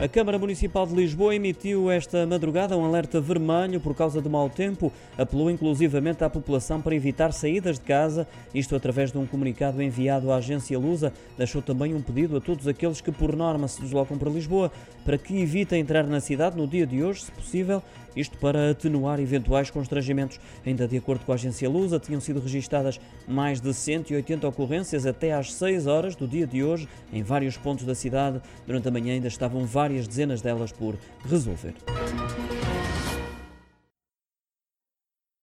A Câmara Municipal de Lisboa emitiu esta madrugada um alerta vermelho por causa do mau tempo. Apelou inclusivamente à população para evitar saídas de casa, isto através de um comunicado enviado à agência Lusa. Deixou também um pedido a todos aqueles que, por norma, se deslocam para Lisboa para que evitem entrar na cidade no dia de hoje, se possível, isto para atenuar eventuais constrangimentos. Ainda de acordo com a agência Lusa, tinham sido registadas mais de 180 ocorrências até às 6 horas do dia de hoje, em vários pontos da cidade. Durante a manhã ainda estavam várias várias dezenas delas por resolver.